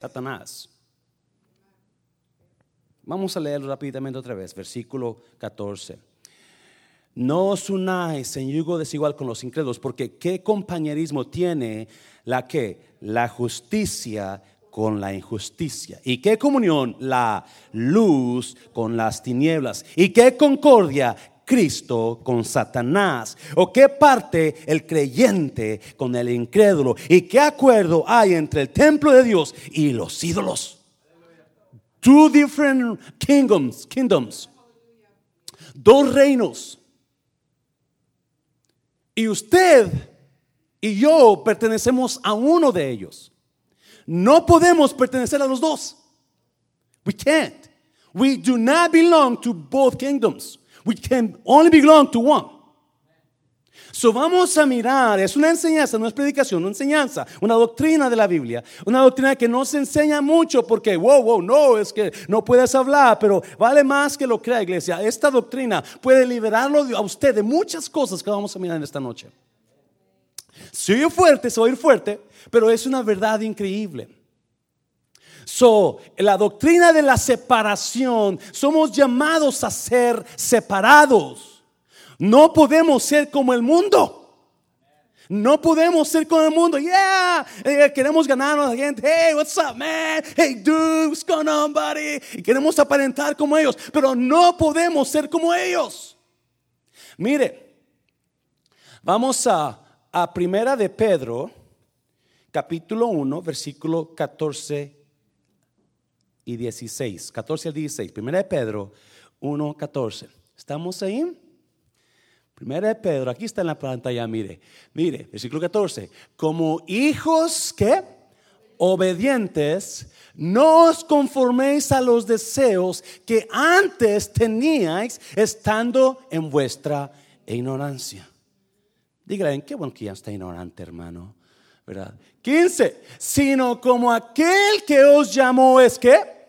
Satanás. Vamos a leerlo rápidamente otra vez, versículo 14. No os unáis en yugo desigual con los incrédulos, porque qué compañerismo tiene la que la justicia con la injusticia. ¿Y qué comunión la luz con las tinieblas? ¿Y qué concordia Cristo con Satanás? ¿O qué parte el creyente con el incrédulo? ¿Y qué acuerdo hay entre el templo de Dios y los ídolos? Two different kingdoms, kingdoms. Dos reinos. Y usted y yo pertenecemos a uno de ellos. No podemos pertenecer a los dos. We can't. We do not belong to both kingdoms. We can only belong to one. So vamos a mirar, es una enseñanza, no es predicación, una enseñanza, una doctrina de la Biblia, una doctrina que no se enseña mucho porque, wow, wow, no, es que no puedes hablar, pero vale más que lo crea iglesia. Esta doctrina puede liberarlo a usted de muchas cosas que vamos a mirar en esta noche. Se oye fuerte, se oye fuerte, pero es una verdad increíble. So, la doctrina de la separación, somos llamados a ser separados. No podemos ser como el mundo. No podemos ser como el mundo. Yeah, eh, queremos ganarnos a la gente. Hey, what's up, man? Hey, dude, what's going on, buddy? Y queremos aparentar como ellos, pero no podemos ser como ellos. Mire, vamos a a Primera de Pedro, capítulo 1, versículo 14 y 16. 14 al 16. Primera de Pedro 1, 14. ¿Estamos ahí? Primera de Pedro, aquí está en la pantalla, mire, mire, versículo 14. Como hijos que obedientes, no os conforméis a los deseos que antes teníais estando en vuestra ignorancia. Dígale, qué bueno que ya está ignorante, hermano. ¿Verdad? 15. Sino como aquel que os llamó es que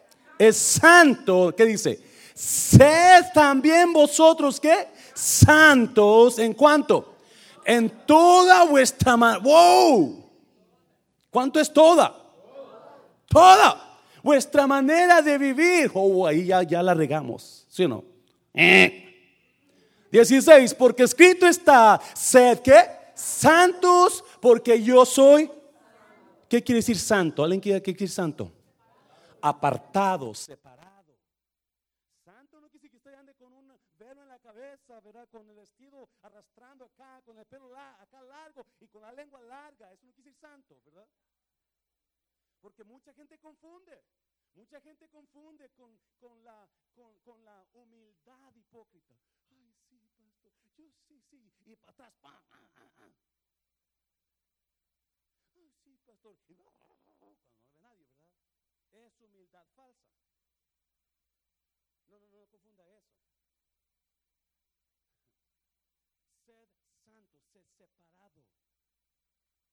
es santo. ¿Qué dice? Sed también vosotros que santos en cuanto? En toda vuestra mano. ¡Wow! ¿Cuánto es toda? Toda. Vuestra manera de vivir. Oh, ahí ya, ya la regamos. ¿Sí o no? Eh. 16, porque escrito está, sed que santos, porque yo soy. ¿Qué quiere decir santo? ¿Alguien quiere, qué quiere decir santo? Apartado, separado. Santo no decir que usted ande con un velo en la cabeza, ¿verdad? Con el vestido arrastrando acá, con el pelo acá largo y con la lengua larga. Eso no quiere decir santo, ¿verdad? Porque mucha gente confunde. Mucha gente confunde con, con, la, con, con la humildad hipócrita. Ay, sí, pastor. Yo sí, sí. Y para atrás, ¡pam! Ah, ah, ah. Ay, sí, pastor no ve nadie, ¿verdad? Es humildad falsa. No, no, no, confunda eso. Sed santo, sed separado.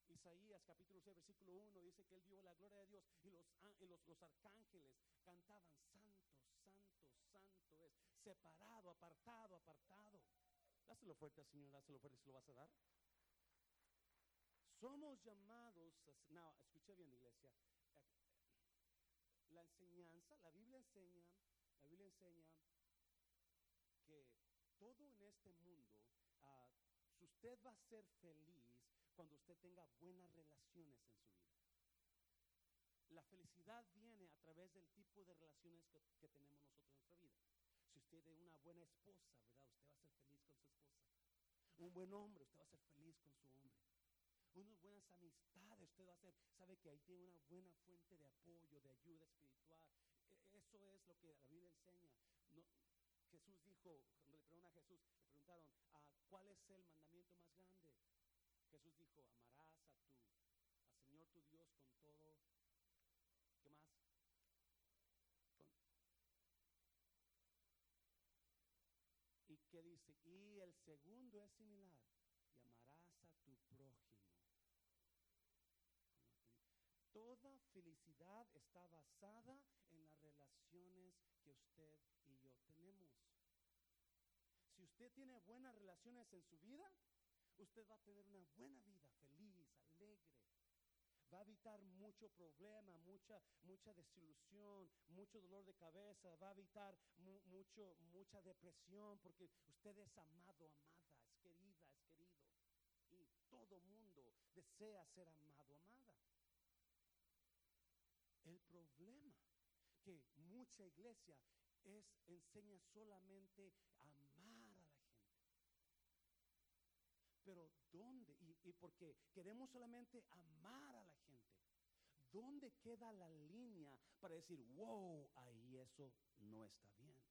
Isaías capítulo 6, versículo 1 dice que él vio la gloria de Dios y los, los, los arcángeles cantaban, santo, santo, santo es, separado, apartado, apartado. Dáselo fuerte al Señor, dáselo fuerte, ¿se lo vas a dar? Somos llamados, no, escuche bien iglesia, la enseñanza, la Biblia enseña, la Biblia enseña que todo en este mundo, uh, usted va a ser feliz, cuando usted tenga buenas relaciones en su vida. La felicidad viene a través del tipo de relaciones que, tenemos nosotros en nuestra vida. Si usted es una buena esposa, ¿verdad? Usted va a ser feliz con su esposa. Un buen hombre, usted va a ser feliz con su hombre. Unas buenas amistades, usted va a ser, sabe que ahí tiene una buena fuente de apoyo, de ayuda espiritual. E, eso es lo que la Biblia enseña. Jesús dijo, cuando le preguntaron a Jesús, le preguntaron, ah, ¿cuál es el mandamiento más grande? Jesús dijo, amarás a tu, al Señor tu Dios con todo. ¿Qué más? ¿Y qué dice? Y el segundo es similar. Y amarás a tu prójimo. Toda felicidad está basada en las relaciones que usted y yo tenemos. Si usted tiene buenas relaciones en su vida, usted va a tener una buena vida, feliz, alegre. va a evitar mucho problema, mucha, mucha desilusión, mucho dolor de cabeza, va a evitar mucho, mucha depresión, porque usted es amado, amada, es querida, es querido. Y todo mundo desea ser amado, amada. El problema que mucha iglesia es enseña solamente a amar a la gente. Pero ¿dónde? Y, porque queremos solamente amar a la gente. ¿Dónde queda la línea para decir, wow, ahí eso no está bien?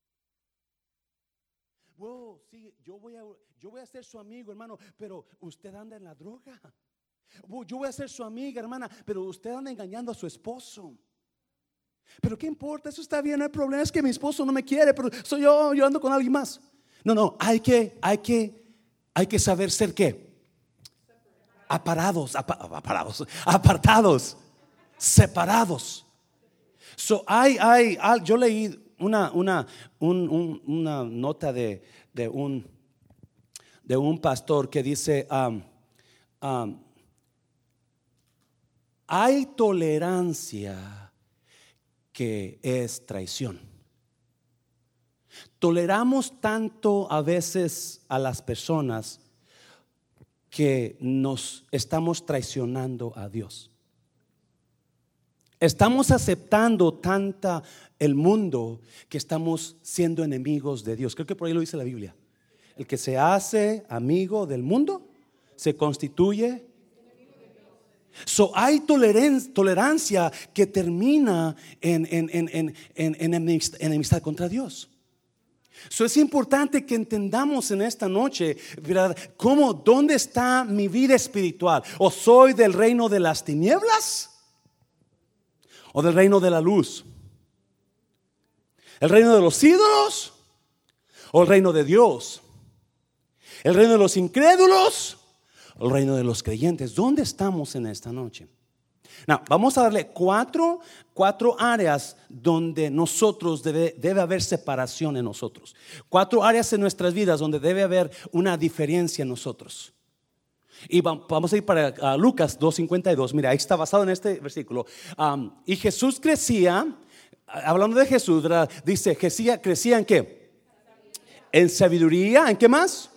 Wow, sí, yo voy a, yo voy a ser su amigo, hermano, pero usted anda en la droga. yo voy a ser su amiga, hermana, pero usted anda engañando a su esposo. Pero ¿qué importa? Eso está bien, no hay problema. Es que mi esposo no me quiere, pero soy yo, yo ando con alguien más. No, no, hay que, hay que, hay que saber ser qué. Aparados, aparados, apartados, separados. So, hay, hay, yo leí una, una, una nota de, de, un, de un pastor que dice, um, um, hay tolerancia que es traición. Toleramos tanto a veces a las personas que nos estamos traicionando a Dios. Estamos aceptando tanta el mundo que estamos siendo enemigos de Dios. Creo que por ahí lo dice la Biblia. El que se hace amigo del mundo se constituye So, hay tolerancia que termina en, en, enemistad contra Dios. So, es importante que entendamos en esta noche, ¿verdad? ¿Cómo, dónde está mi vida espiritual? ¿O soy del reino de las tinieblas? ¿O del reino de la luz? ¿El reino de los ídolos? ¿O el reino de Dios? ¿El reino de los incrédulos? El reino de los creyentes. ¿Dónde estamos en esta noche? Now, vamos a darle cuatro, cuatro áreas donde nosotros debe, debe haber separación en nosotros. Cuatro áreas en nuestras vidas donde debe haber una diferencia en nosotros. Y vamos a ir para Lucas 2.52. Mira, ahí está basado en este versículo. Y Jesús crecía, hablando de Jesús, dice, crecía, crecía en qué? En sabiduría, ¿en qué más?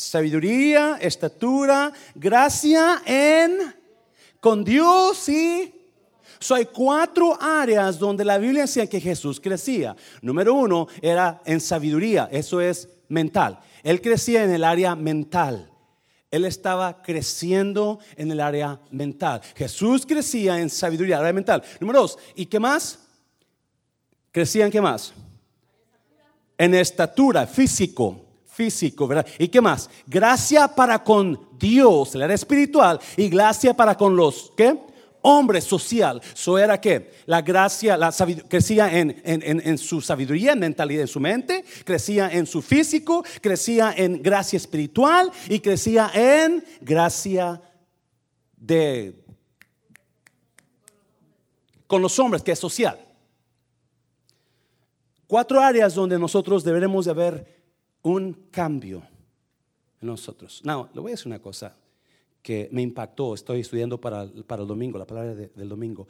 Sabiduría, estatura, gracia en con Dios y So, hay cuatro áreas donde la Biblia decía que Jesús crecía. Número uno era en sabiduría, eso es mental. Él crecía en el área mental. Él estaba creciendo en el área mental. Jesús crecía en sabiduría, área mental. Número dos, ¿y qué más? Crecía en qué más? En estatura, físico físico, ¿verdad? ¿Y qué más? Gracia para con Dios, el área espiritual, y gracia para con los, ¿qué? Hombre social. Eso era que la gracia la crecía en, en, su sabiduría, en mentalidad, en su mente, crecía en su físico, crecía en gracia espiritual y crecía en gracia de con los hombres, que es social. Cuatro áreas donde nosotros deberemos de haber un cambio en nosotros. No, le voy a decir una cosa que me impactó. Estoy estudiando para, para el domingo, la palabra del domingo.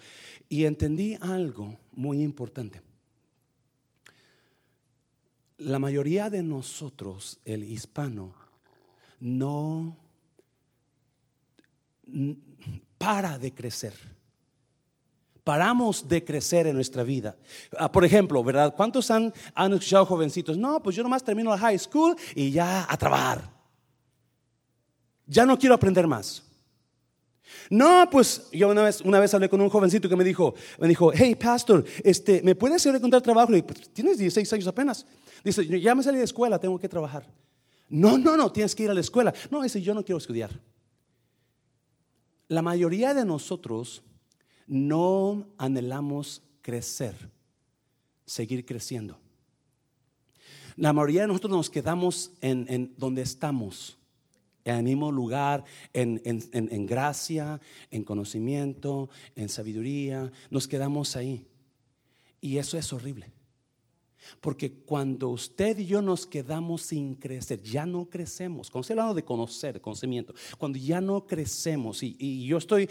Y entendí algo muy importante. La mayoría de nosotros, el hispano, no para de crecer paramos de crecer en nuestra vida. Ah, por ejemplo, ¿verdad? ¿Cuántos han, han escuchado jovencitos? No, pues yo nomás termino la high school y ya a trabajar. Ya no quiero aprender más. No, pues yo una vez, una vez hablé con un jovencito que me dijo, me dijo, hey, pastor, este, ¿me puedes hacer encontrar trabajo? Y pues, tienes 16 años apenas. Dice, ya me salí de escuela, tengo que trabajar. No, no, no, tienes que ir a la escuela. No, dice, yo no quiero estudiar. La mayoría de nosotros no anhelamos crecer, seguir creciendo. La mayoría de nosotros nos quedamos en, donde estamos, en el mismo lugar, en, en, gracia, en conocimiento, en sabiduría, nos quedamos ahí. Y eso es horrible. Porque cuando usted y yo nos quedamos sin crecer, ya no crecemos. Estoy hablando de conocer, conocimiento, cuando ya no crecemos, y, yo estoy,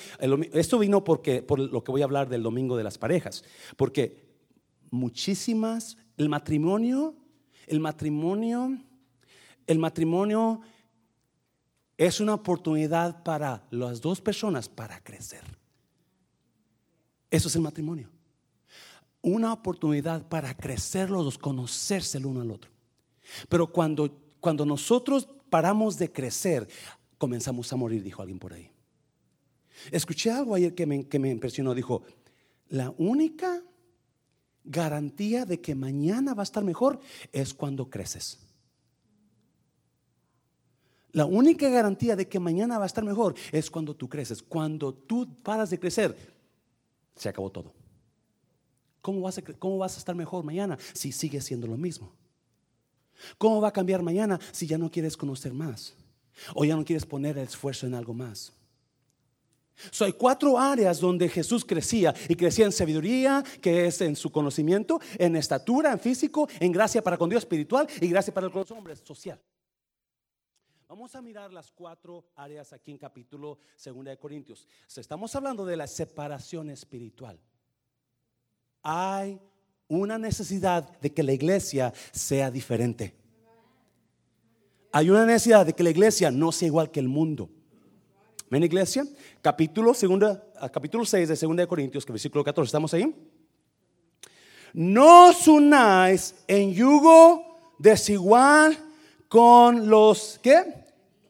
esto vino porque, por lo que voy a hablar del domingo de las parejas, porque muchísimas, el matrimonio, el matrimonio, el matrimonio es una oportunidad para las dos personas para crecer. Eso es el matrimonio una oportunidad para crecer los dos, conocerse el uno al otro. Pero cuando, cuando nosotros paramos de crecer, comenzamos a morir, dijo alguien por ahí. Escuché algo ayer que me, que me impresionó. Dijo, la única garantía de que mañana va a estar mejor es cuando creces. La única garantía de que mañana va a estar mejor es cuando tú creces. Cuando tú paras de crecer, se acabó todo. ¿Cómo vas, a, ¿Cómo vas a estar mejor mañana si sigues siendo lo mismo? ¿Cómo va a cambiar mañana si ya no quieres conocer más? O ya no quieres poner el esfuerzo en algo más. So, hay cuatro áreas donde Jesús crecía y crecía en sabiduría, que es en su conocimiento, en estatura, en físico, en gracia para con Dios espiritual y gracia para con los hombres social. Vamos a mirar las cuatro áreas aquí en capítulo 2 de Corintios. estamos hablando de la separación espiritual hay una necesidad de que la iglesia sea diferente. Hay una necesidad de que la iglesia no sea igual que el mundo. ¿Ven iglesia? Capítulo, segunda, capítulo 6 de 2 de Corintios, que versículo 14, ¿estamos ahí? No os unáis en yugo desigual con los, ¿qué?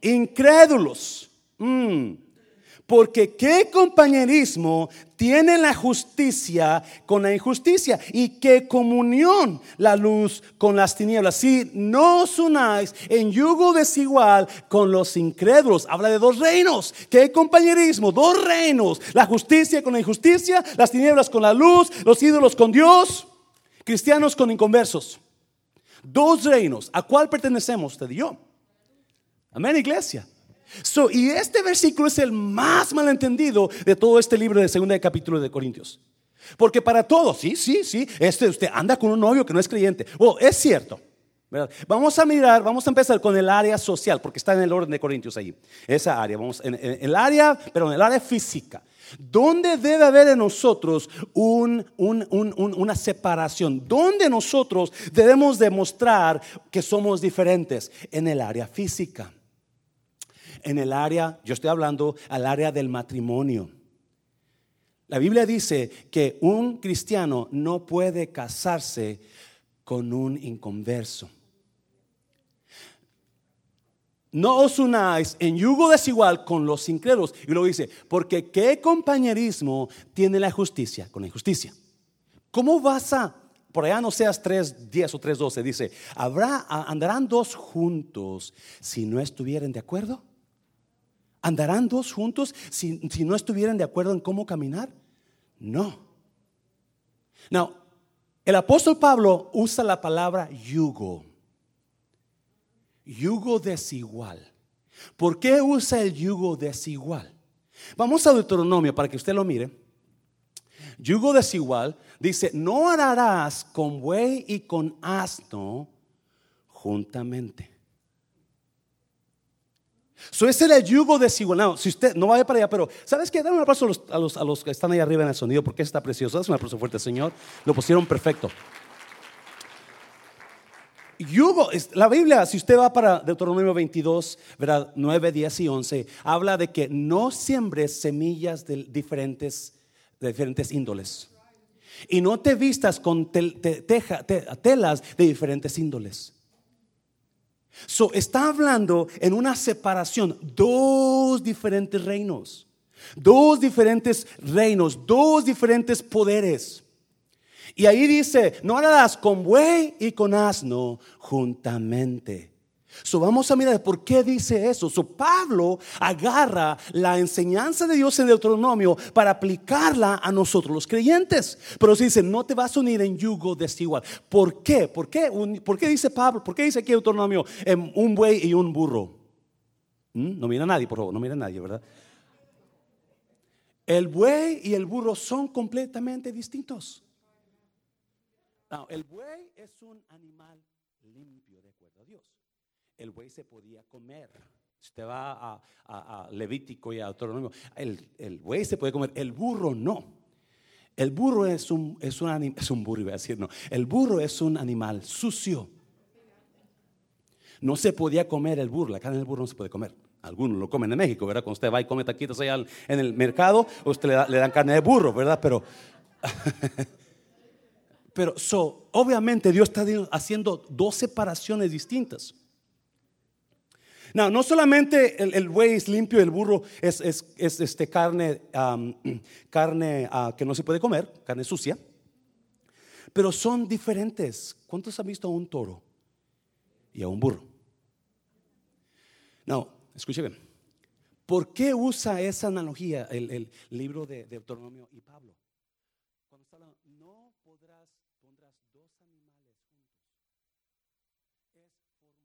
Incrédulos. Mm. Porque qué compañerismo tiene la justicia con la injusticia y qué comunión la luz con las tinieblas. Si no os unáis en yugo desigual con los incrédulos, habla de dos reinos. ¿Qué compañerismo? Dos reinos. La justicia con la injusticia, las tinieblas con la luz, los ídolos con Dios, cristianos con inconversos. Dos reinos. ¿A cuál pertenecemos usted y yo? Amén, iglesia y este versículo es el más malentendido de todo este libro de segunda de capítulo de Corintios. Porque para todos, sí, sí, sí, este usted anda con un novio que no es creyente. Oh, es cierto. Vamos a mirar, vamos a empezar con el área social, porque está en el orden de Corintios ahí. Esa área, vamos en, el área, pero en el área física. ¿Dónde debe haber en nosotros una separación? ¿Dónde nosotros debemos demostrar que somos diferentes? En el área física en el área, yo estoy hablando al área del matrimonio. La Biblia dice que un cristiano no puede casarse con un inconverso. No os unáis en yugo desigual con los incrédulos. Y luego dice, porque qué compañerismo tiene la justicia con la injusticia. ¿Cómo vas a, por allá no seas 3.10 o 3.12, dice, ¿habrá, andarán dos juntos si no estuvieran de acuerdo? ¿Andarán dos juntos si, no estuvieran de acuerdo en cómo caminar? No. No, el apóstol Pablo usa la palabra yugo. Yugo desigual. ¿Por qué usa el yugo desigual? Vamos a Deuteronomio para que usted lo mire. Yugo desigual dice, no harás con buey y con asno juntamente. So, ese es el yugo desigual. si usted no vaya para allá, pero ¿sabes qué? Dale un aplauso a los, a, los, que están ahí arriba en el sonido porque está precioso. Es un aplauso fuerte, Señor. Lo pusieron perfecto. Yugo, la Biblia, si usted va para Deuteronomio 22, ¿verdad? 9, 10 y 11, habla de que no siembres semillas de diferentes, diferentes índoles. Y no te vistas con telas de diferentes índoles. So, está hablando en una separación, dos diferentes reinos, dos diferentes reinos, dos diferentes poderes. Y ahí dice, no harás con buey y con asno juntamente. So, vamos a mirar por qué dice eso. So, Pablo agarra la enseñanza de Dios en Deuteronomio para aplicarla a nosotros los creyentes. Pero se dice, no te vas a unir en yugo desigual. ¿Por qué? ¿Por qué, ¿Por qué dice Pablo? ¿Por qué dice aquí Deuteronomio en un buey y un burro? ¿Mm? No mira a nadie, por favor, no mira a nadie, ¿verdad? El buey y el burro son completamente distintos. El buey es un animal limpio, de acuerdo a Dios. El buey se podía comer. Usted va a, Levítico y a Deuteronomio, el, el buey se puede comer, el burro no. El burro es un, es un, es un burro, iba a decir, no. El burro es un animal sucio. No se podía comer el burro, la carne del burro no se puede comer. Algunos lo comen en México, ¿verdad? Cuando usted va y come taquitos allá al- en el mercado, usted le, da- dan carne de burro, ¿verdad? Pero, pero so, obviamente Dios está haciendo dos separaciones distintas. No, no solamente el, el buey es limpio, el burro es, es- es, este, carne, carne ah, que no se puede comer, carne sucia, pero son diferentes. ¿Cuántos han visto a un toro y a un burro? No, escuche. ¿Por qué usa esa analogía el, el libro de Deuteronomio y Pablo? Cuando está hablando, no podrás, pondrás dos animales juntos. Es formar un equipo.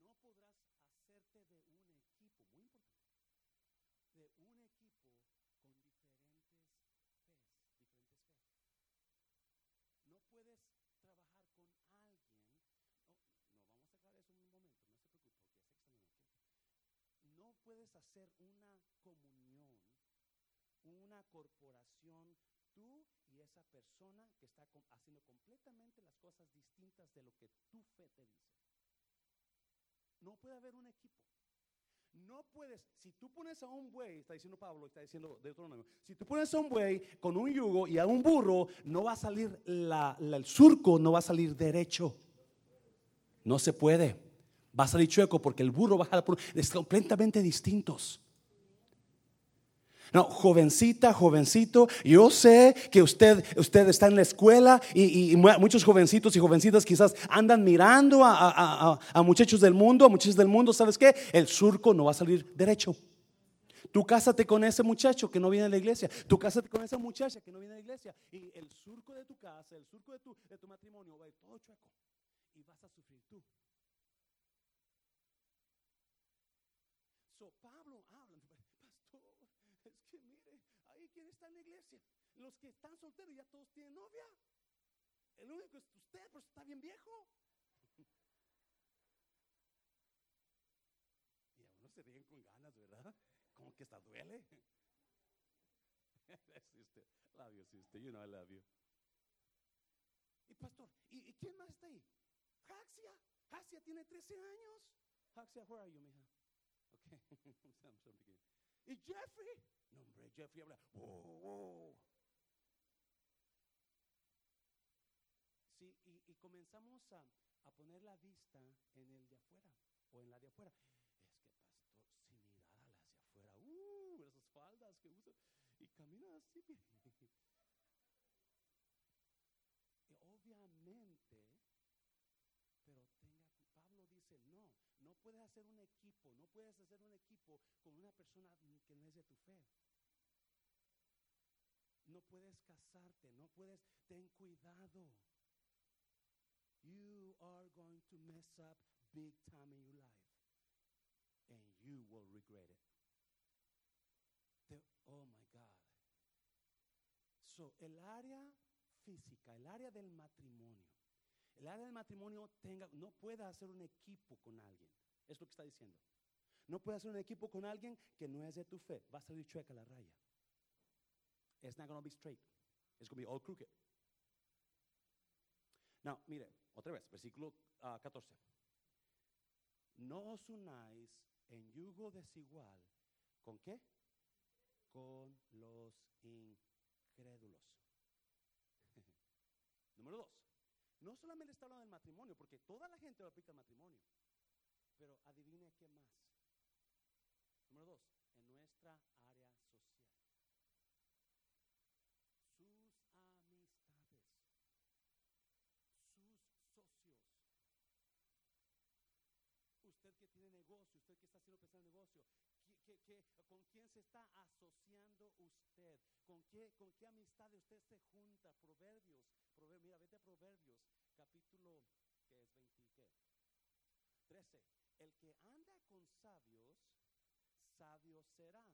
No podrás hacerte de un equipo, muy importante, de un equipo con diferentes fes, diferentes fes. No puedes trabajar con alguien. No, no vamos a aclarar eso en un momento, no se preocupe, porque ya sé que están en el tiempo. Hacer una comunión, una corporación, tú y esa persona que está haciendo completamente las cosas distintas de lo que tu fe. No puede haber un equipo. No puedes, si tú pones a un buey, está diciendo Pablo, está diciendo Deuteronomio, si tú pones a un buey con un yugo y a un burro, no va a salir el surco, no va a salir derecho. No se puede. Va a salir chueco porque el burro va a por es completamente distintos. No, jovencita, jovencito, yo sé que usted, usted está en la escuela y, y mu- muchos jovencitos y jovencitas quizás andan mirando a- a muchachos del mundo, a muchachos del mundo, ¿sabes qué? El surco no va a salir derecho. Tú cásate con ese muchacho que no viene a la iglesia. Tú cásate con esa muchacha que no viene a la iglesia. Y el surco de tu casa, el surco de tu, de tu matrimonio va a ir todo chueco. Y vas a sufrir tú. Pablo habla, pastor, es que mire, ahí quién está en la iglesia. Los que están solteros ya todos tienen novia. El único es usted, pero está bien viejo. Y a uno se ríen con ganas, ¿verdad? Como que hasta duele. Sí, usted. Love you, sister. You know I love you. Y pastor, ¿y, y quién más está ahí? Jaxia. Jaxia tiene 13 años. Jaxia, where are you, mija? ¿Y Jeffrey? No, hombre, Jeffrey habla. "Wow, wow". Sí, y, y comenzamos a, a poner la vista en el de afuera o en la de afuera. Es que, pastor, si mirara las de afuera, uh, esas faldas que usa y camina así. Y obviamente, pero tenga, cu- Pablo dice, no, puedes hacer un equipo, no puedes hacer un equipo con una persona que no es de tu fe. No puedes casarte, no puedes, ten cuidado. You are going to mess up big time in your life. And you will regret it. Oh my God. So, el área física, el área del matrimonio. El área del matrimonio tenga, no puede hacer un equipo con alguien. Es lo que está diciendo. No puede hacer un equipo con alguien que no es de tu fe. Va a salir chueca la raya. It's not going to be straight. It's going to be all crooked. Now, mire, otra vez, versículo ah, 14. No os unáis en yugo desigual. ¿Con qué? Con los incrédulos. Número dos. No solamente está hablando del matrimonio, porque toda la gente lo aplica al matrimonio. Pero adivine qué más. Número dos, en nuestra área social. Sus amistades, sus socios. Usted que tiene negocio, usted que está haciendo pensar en negocio, ¿qué- qué- qué- ¿con quién se está asociando usted? ¿Con qué, ¿Con qué amistad usted se junta? Proverbios, prover- mira, vete a Proverbios, capítulo que es 20, ¿qué? 13. El que anda con sabios, sabio será.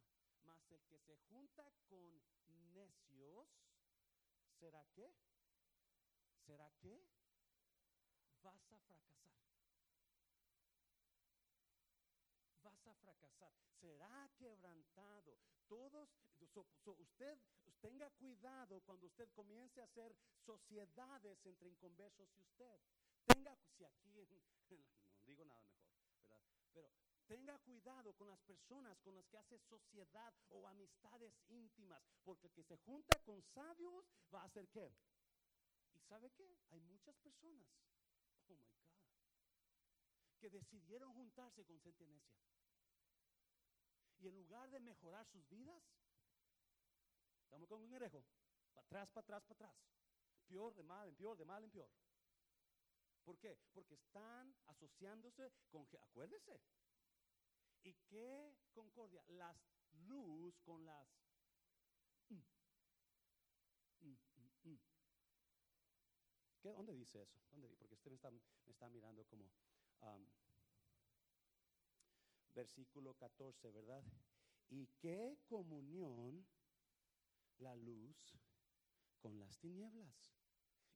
Mas el que se junta con necios, ¿será que? ¿Será que? Vas a fracasar. Vas a fracasar. Será quebrantado. Todos, usted tenga cuidado cuando usted comience a hacer sociedades entre inconversos y usted. Tenga, si aquí, no digo nada mejor, ¿verdad? Pero Tenga cuidado con las personas con las que hace sociedad o amistades íntimas, porque el que se junta con sabios va a hacer qué. ¿Y sabe qué? Hay muchas personas, oh my God, que decidieron juntarse con gente necia. Y en lugar de mejorar sus vidas, estamos con un herejo, para atrás, para atrás, para atrás. Peor de mal en peor, de mal en peor. ¿Por qué? Porque están asociándose con, acuérdese, ¿Y qué concordia? Las luz con las... Mm, mm, mm, ¿Qué, ¿Dónde dice eso? Porque usted me está, me está mirando como... versículo 14, ¿verdad? ¿Y qué comunión la luz con las tinieblas?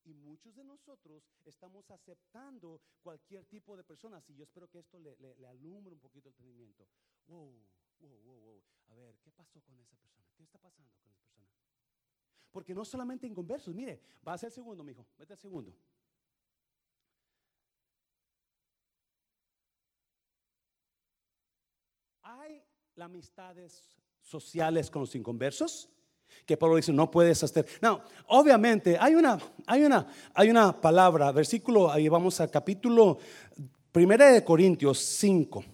Y muchos de nosotros estamos aceptando cualquier tipo de personas. Y yo espero que esto le, alumbre un poquito el entendimiento. Wow, wow, wow, wow. A ver, ¿qué pasó con esa persona? ¿Qué está pasando con esa persona? Porque no solamente en conversos, mire, va a ser el segundo, mijo, vete al segundo. Hay amistades sociales con los inconversos que Pablo dice, no puedes hacer. No, obviamente hay una, hay una, hay una palabra, versículo, ahí vamos a capítulo 1 de Corintios 5.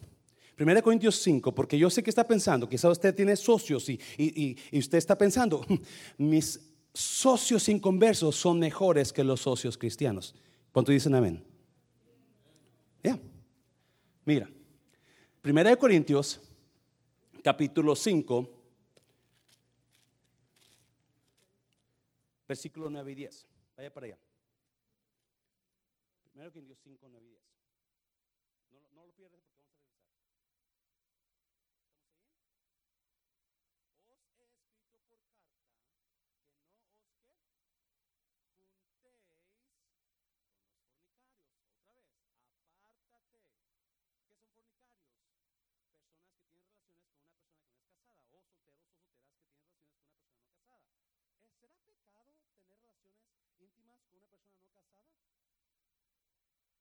1 de Corintios 5, porque yo sé que está pensando, quizá usted tiene socios y, y, usted está pensando, mis socios inconversos son mejores que los socios cristianos. ¿Cuánto dicen amén? Ya. Mira, 1 de Corintios, capítulo 5 Versículo 9 y 10. Vaya para allá. Primero que en Dios 5, 9 y 10. No, no lo pierdes porque vamos a regresar. ¿Estamos ahí? Os he escrito por carta que no os que juntéis con los fornicarios. Otra vez, apártate. ¿Qué son fornicarios? Personas que tienen relaciones con una persona que no es casada o solteros o solteras que tienen relaciones con una persona no casada. ¿Será pecado tener relaciones íntimas con una persona no casada?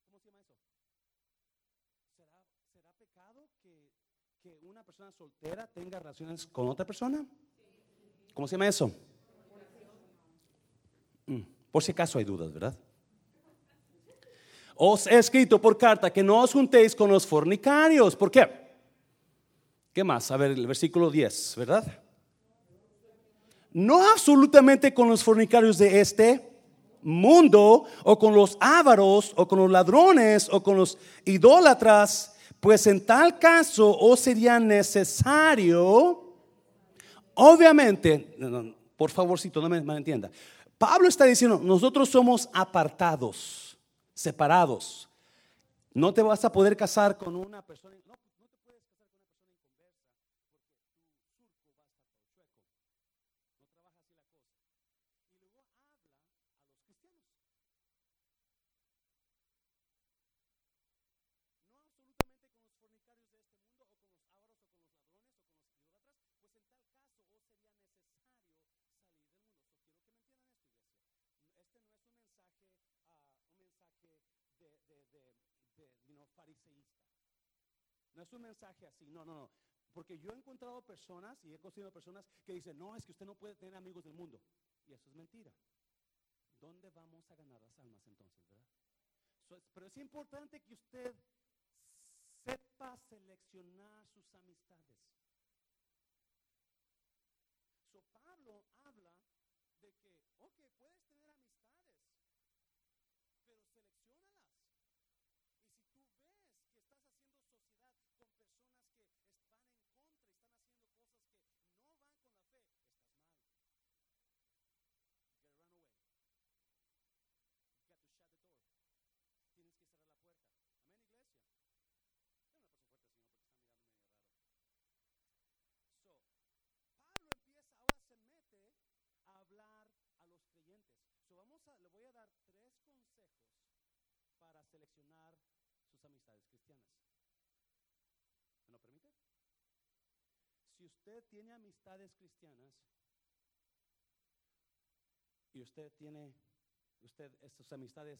¿Cómo se llama eso? ¿Será, pecado que, que una persona soltera tenga relaciones con otra persona? ¿Cómo se llama eso? Mm, por si acaso hay dudas, ¿verdad? Os he escrito por carta que no os juntéis con los fornicarios. ¿Por qué? ¿Qué más? A ver, el versículo 10, ¿verdad? No absolutamente con los fornicarios de este mundo, o con los ávaros, o con los ladrones, o con los idólatras, pues en tal caso o sería necesario, obviamente, por favorcito, no me, me entienda, Pablo está diciendo, nosotros somos apartados, separados. No te vas a poder casar con una persona No es un mensaje así, no, no, no. Porque yo he encontrado personas y he conocido personas que dicen, no, es que usted no puede tener amigos del mundo. Y eso es mentira. ¿Dónde vamos a ganar las almas entonces, verdad? pero es importante que usted sepa seleccionar sus amistades. So Pablo habla de que, ok, puedes tener amistades, pero seleccionalas. hablar a los creyentes. Vamos a, le voy a dar tres consejos para seleccionar sus amistades cristianas. ¿Me lo permite? Si usted tiene amistades cristianas y usted tiene, usted, estas amistades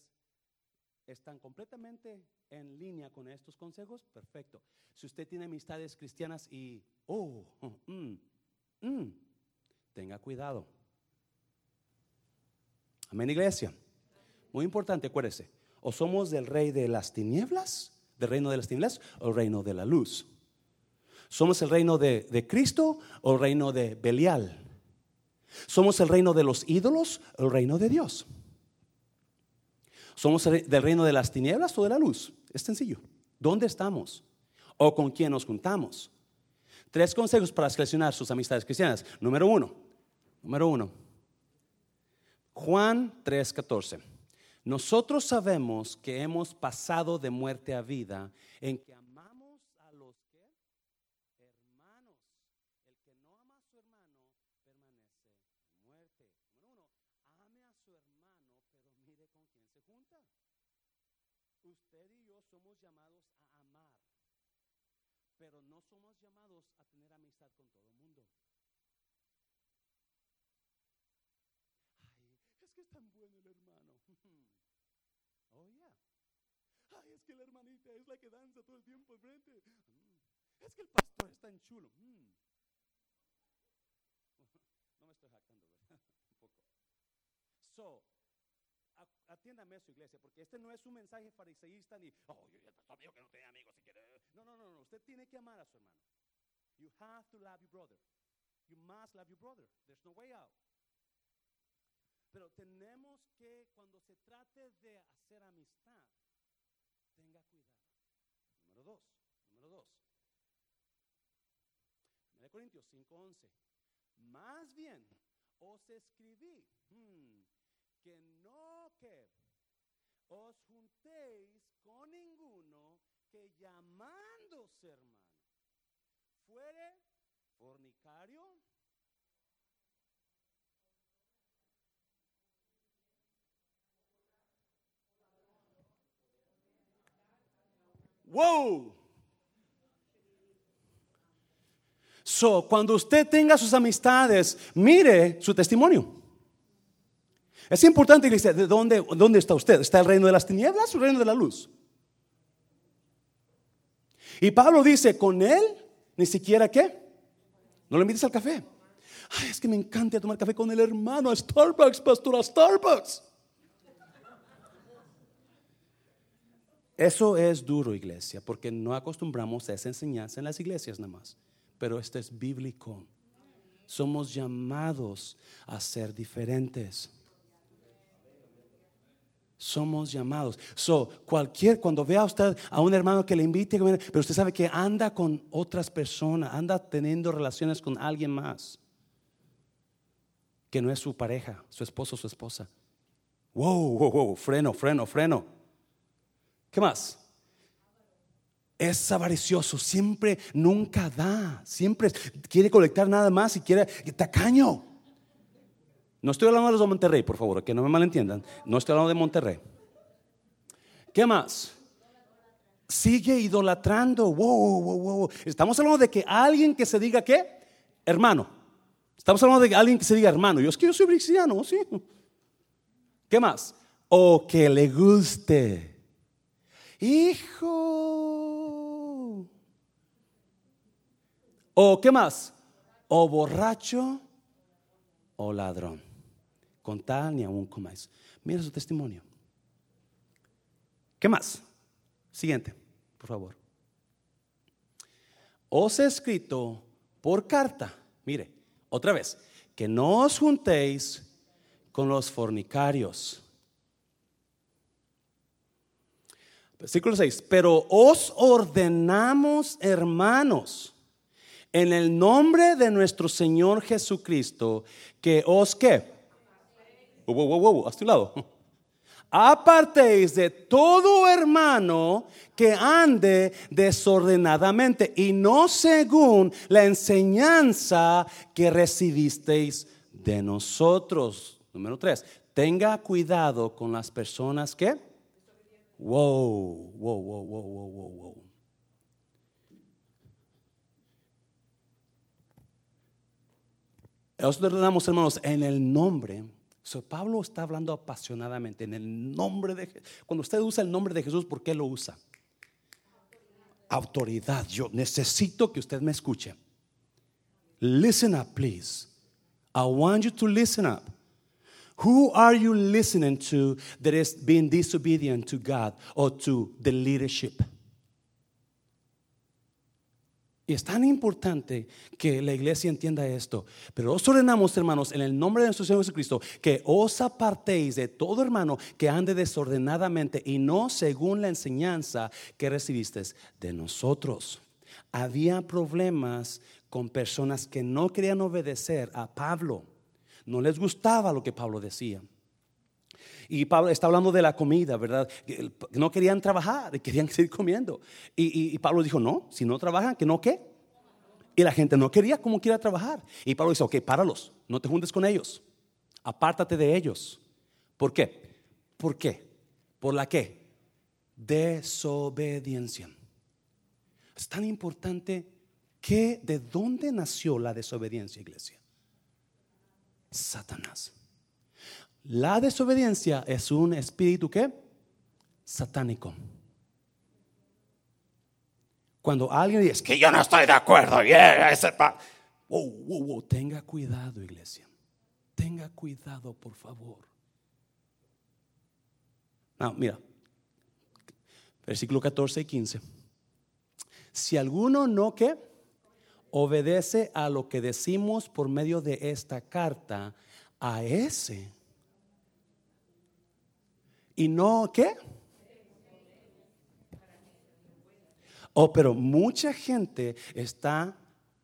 están completamente en línea con estos consejos, perfecto. Si usted tiene amistades cristianas y, oh, mm, mm, tenga cuidado. Amén, iglesia. Muy importante, acuérdese. O somos del rey de las tinieblas, del reino de las tinieblas, o el reino de la luz. ¿Somos el reino de, Cristo o el reino de Belial? ¿Somos el reino de los ídolos o el reino de Dios? ¿Somos del reino de las tinieblas o de la luz? Es sencillo. ¿Dónde estamos? ¿O con quién nos juntamos? Tres consejos para seleccionar sus amistades cristianas. Número uno. Número uno. Juan 3:14. Nosotros sabemos que hemos pasado de muerte a vida en que amamos a los que hermanos. El que no ama a su hermano permanece en muerte. Número uno, ame a su hermano, pero mire con quién se junta. Usted y yo somos llamados a amar, pero no somos llamados a tener amistad con todo el mundo. Ay, es tan bueno el hermano. Oh, yeah. Ay, es que la hermanita es la que danza todo el tiempo enfrente. Mm. Es que el pastor es tan chulo. Mm. No me estoy jactando, ¿verdad? Un poco. So, atiéndame a su iglesia, porque este no es un mensaje fariseísta ni, oh, yo ya tu amigo que no tiene amigos si quiere. No, no, no, no. Usted tiene que amar a su hermano. You have to love your brother. You must love your brother. There's no way out. Pero tenemos que, cuando se trate de hacer amistad, tenga cuidado. Número dos, número dos. 1 Corintios 5:11. Más bien, os escribí hmm, que no que os juntéis con ninguno que llamándose hermano fuere fornicario. Wow. So, cuando usted tenga sus amistades, mire su testimonio. Es importante, iglesia, ¿de dónde, dónde está usted? ¿Está el reino de las tinieblas o el reino de la luz? Y Pablo dice, con él, ni siquiera qué. No le invites al café. Ay, es que me encanta tomar café con el hermano a Starbucks, pastor, Starbucks. Eso es duro, iglesia, porque no acostumbramos a esa enseñanza en las iglesias nada más. Pero esto es bíblico. Somos llamados a ser diferentes. Somos llamados. So, cualquier, cuando vea usted a un hermano que le invite, pero usted sabe que anda con otras personas, anda teniendo relaciones con alguien más, que no es su pareja, su esposo, su esposa. Wow, wow, wow, freno, freno, freno. ¿Qué más? Es avaricioso, siempre, nunca da, siempre quiere colectar nada más y quiere, tacaño. No estoy hablando de los de Monterrey, por favor, que no me malentiendan. No estoy hablando de Monterrey. ¿Qué más? Sigue idolatrando. Wow, wow, wow. Estamos hablando de que alguien que se diga qué? Hermano. Estamos hablando de alguien que se diga hermano. Yo es que yo soy cristiano, sí. ¿Qué más? O que le guste. Hijo. ¿O qué más? O borracho o ladrón. Con tal ni aún comáis. Mira su testimonio. ¿Qué más? Siguiente, por favor. Os he escrito por carta, mire, otra vez, que no os juntéis con los fornicarios. Versículo 6, pero os ordenamos, hermanos, en el nombre de nuestro Señor Jesucristo, que os que, a tu lado, apartéis de todo hermano que ande desordenadamente y no según la enseñanza que recibisteis de nosotros. Número 3, Tenga cuidado con las personas que. Wow, wow, wow, wow, wow, wow, wow. Nosotros le damos, hermanos, en el nombre. So, Pablo está hablando apasionadamente en el nombre de Cuando usted usa el nombre de Jesús, ¿por qué lo usa? Autoridad. Yo necesito que usted me escuche. Listen up, please. I want you to listen up. Who are you listening to that is being disobedient to God or to the leadership? Y es tan importante que la iglesia entienda esto. Pero os ordenamos, hermanos, en el nombre de nuestro Señor Jesucristo, que os apartéis de todo hermano que ande desordenadamente y no según la enseñanza que recibiste de nosotros. Había problemas con personas que no querían obedecer a Pablo. No les gustaba lo que Pablo decía. Y Pablo está hablando de la comida, ¿verdad? No querían trabajar, querían seguir comiendo. Y, Pablo dijo, no, si no trabajan, que no qué. Y la gente no quería como quiera trabajar. Y Pablo dice, ok, páralos, no te juntes con ellos. Apártate de ellos. ¿Por qué? ¿Por qué? ¿Por la qué? Desobediencia. Es tan importante que de dónde nació la desobediencia, iglesia. Satanás. La desobediencia es un espíritu que satánico. Cuando alguien dice que yo no estoy de acuerdo, tenga cuidado, iglesia. Tenga cuidado, por favor. No, mira, versículo 14 y 15. Si alguno no que obedece a lo que decimos por medio de esta carta, a ese y no qué. Oh, pero mucha gente está,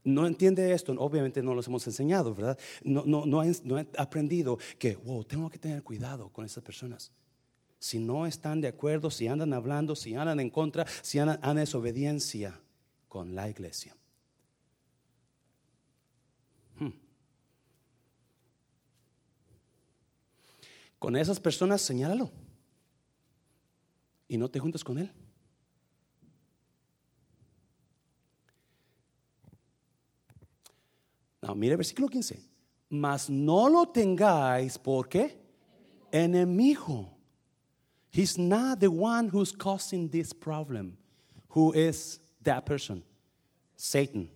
no entiende esto, obviamente no los hemos enseñado, ¿verdad? No, no, no, he, aprendido que, wow, tengo que tener cuidado con esas personas. Si no están de acuerdo, si andan hablando, si andan en contra, si andan en desobediencia con la iglesia. Con esas personas, señálalo y no te juntas con él. No, mire versículo 15. Mas no lo tengáis porque enemigo. He's not the one who's causing this problem. Who is that person? Satan.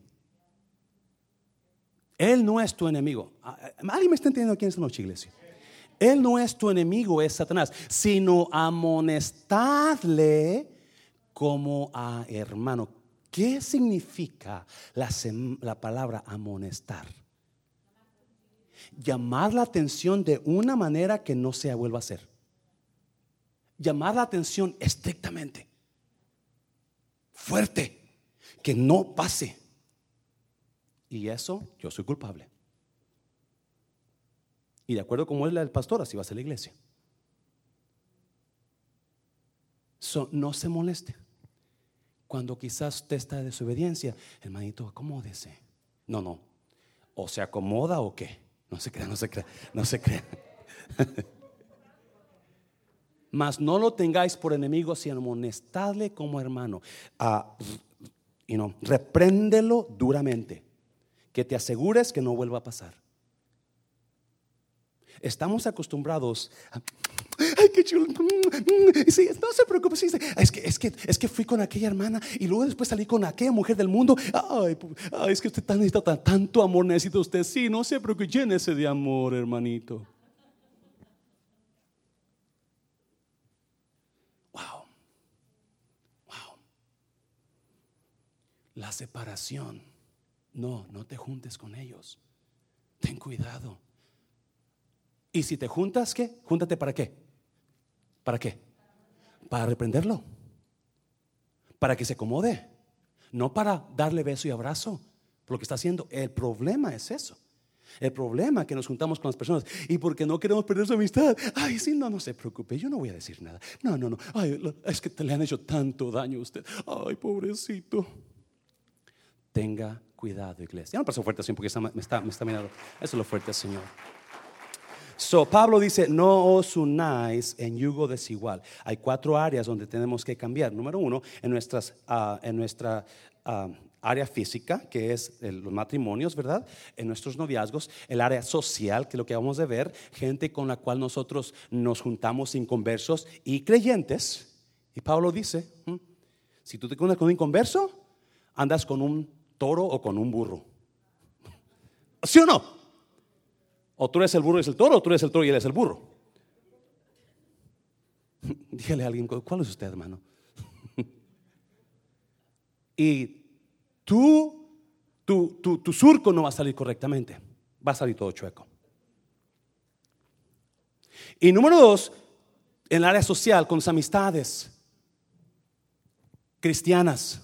Él no es tu enemigo. Ah, ah, ¿Alguien me está entendiendo aquí en esta noche, iglesia? Él no es tu enemigo, es Satanás, sino amonestadle como a hermano. ¿Qué significa la, la palabra amonestar? Llamar la atención de una manera que no se vuelva a hacer. Llamar la atención estrictamente. Fuerte. Que no pase. Y eso yo soy culpable. Y de acuerdo como es la del pastor, así va a la iglesia. no se moleste. Cuando quizás usted está de desobediencia, hermanito, acomódese. No, no. O se acomoda o qué. No se crea, no se crea, no se crea. Mas no lo tengáis por enemigo, sino amonestadle como hermano. Ah, y no, repréndelo duramente. Que te asegures que no vuelva a pasar. Estamos acostumbrados a, ay, qué chulo. Sí, no se preocupe, sí, es, que, es, que, es que fui con aquella hermana y luego después salí con aquella mujer del mundo. Ay, es que usted necesita tanto amor, necesita usted. Sí, no se preocupe, llénese de amor, hermanito. Wow, wow. La separación. No, no te juntes con ellos. Ten cuidado. Y si te juntas, ¿qué? Júntate para qué? ¿Para qué? Para reprenderlo. Para que se acomode. No para darle beso y abrazo por lo que está haciendo. El problema es eso. El problema es que nos juntamos con las personas y porque no queremos perder su amistad. Ay, sí, no, no se preocupe, yo no voy a decir nada. No, no, no. Ay, es que te le han hecho tanto daño a usted. Ay, pobrecito. Tenga cuidado, iglesia. Ya no pasó fuerte así porque me está, me está mirando. Eso es lo fuerte, Señor. So, Pablo dice, no os unáis en yugo desigual. Hay cuatro áreas donde tenemos que cambiar. Número uno, en, nuestras, ah, en nuestra ah, área física, que es los matrimonios, ¿verdad? En nuestros noviazgos, el área social, que es lo que vamos a ver, gente con la cual nosotros nos juntamos inconversos y creyentes. Y Pablo dice, mm, si tú te juntas con un inconverso, andas con un toro o con un burro. ¿Sí o no? O tú eres el burro y es el toro, o tú eres el toro y él es el burro. Dígale a alguien, ¿cuál es usted, hermano? y tú, tu, tu, tu surco no va a salir correctamente, va a salir todo chueco. Y número dos, en el área social, con sus amistades cristianas.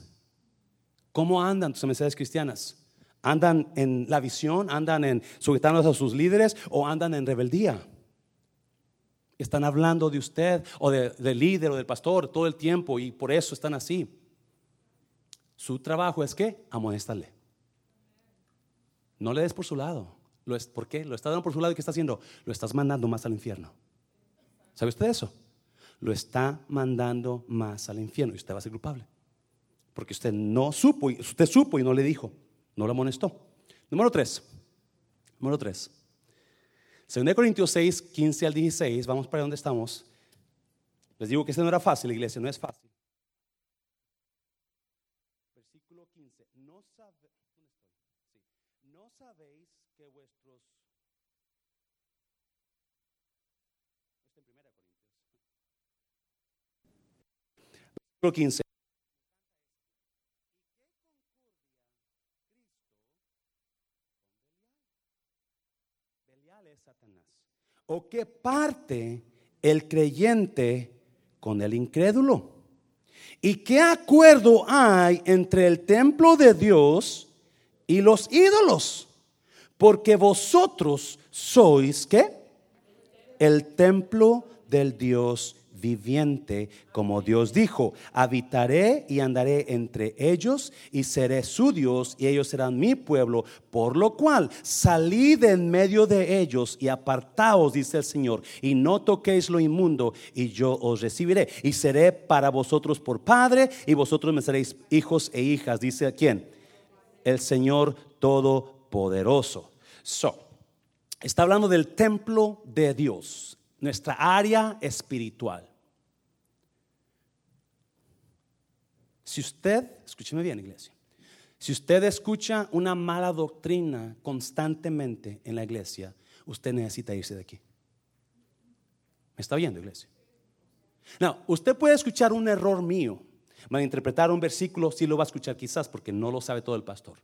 ¿Cómo andan tus amistades cristianas? ¿Andan en la visión? ¿Andan en sujetándose a sus líderes? ¿O andan en rebeldía? Están hablando de usted o del líder o del pastor todo el tiempo y por eso están así. Su trabajo es que amonestarle. No le des por su lado. ¿Por qué? Lo está dando por su lado y ¿qué está haciendo? Lo estás mandando más al infierno. ¿Sabe usted eso? Lo está mandando más al infierno y usted va a ser culpable. Porque usted no supo, usted supo y no le dijo. No lo amonestó. Número 3. Número 3. 2 Corintios 6, 15 al 16. Vamos para donde estamos. Les digo que este no era fácil, iglesia, no es fácil. Versículo 15. No, sabéis que vuestros... Está en 1 Corintios. Versículo 15. ¿O qué parte el creyente con el incrédulo? ¿Y qué acuerdo hay entre el templo de Dios y los ídolos? Porque vosotros sois qué? El templo del Dios viviente, como Dios dijo, habitaré y andaré entre ellos y seré su Dios y ellos serán mi pueblo, por lo cual salid en medio de ellos y apartaos, dice el Señor, y no toquéis lo inmundo y yo os recibiré y seré para vosotros por padre y vosotros me seréis hijos e hijas, dice quién? El Señor Todopoderoso. So, está hablando del templo de Dios, nuestra área espiritual. Si usted, escúcheme bien iglesia, si usted escucha una mala doctrina constantemente en la iglesia, usted necesita irse de aquí. ¿Me está viendo iglesia? No, usted puede escuchar un error mío, malinterpretar un versículo, sí lo va a escuchar quizás porque no lo sabe todo el pastor.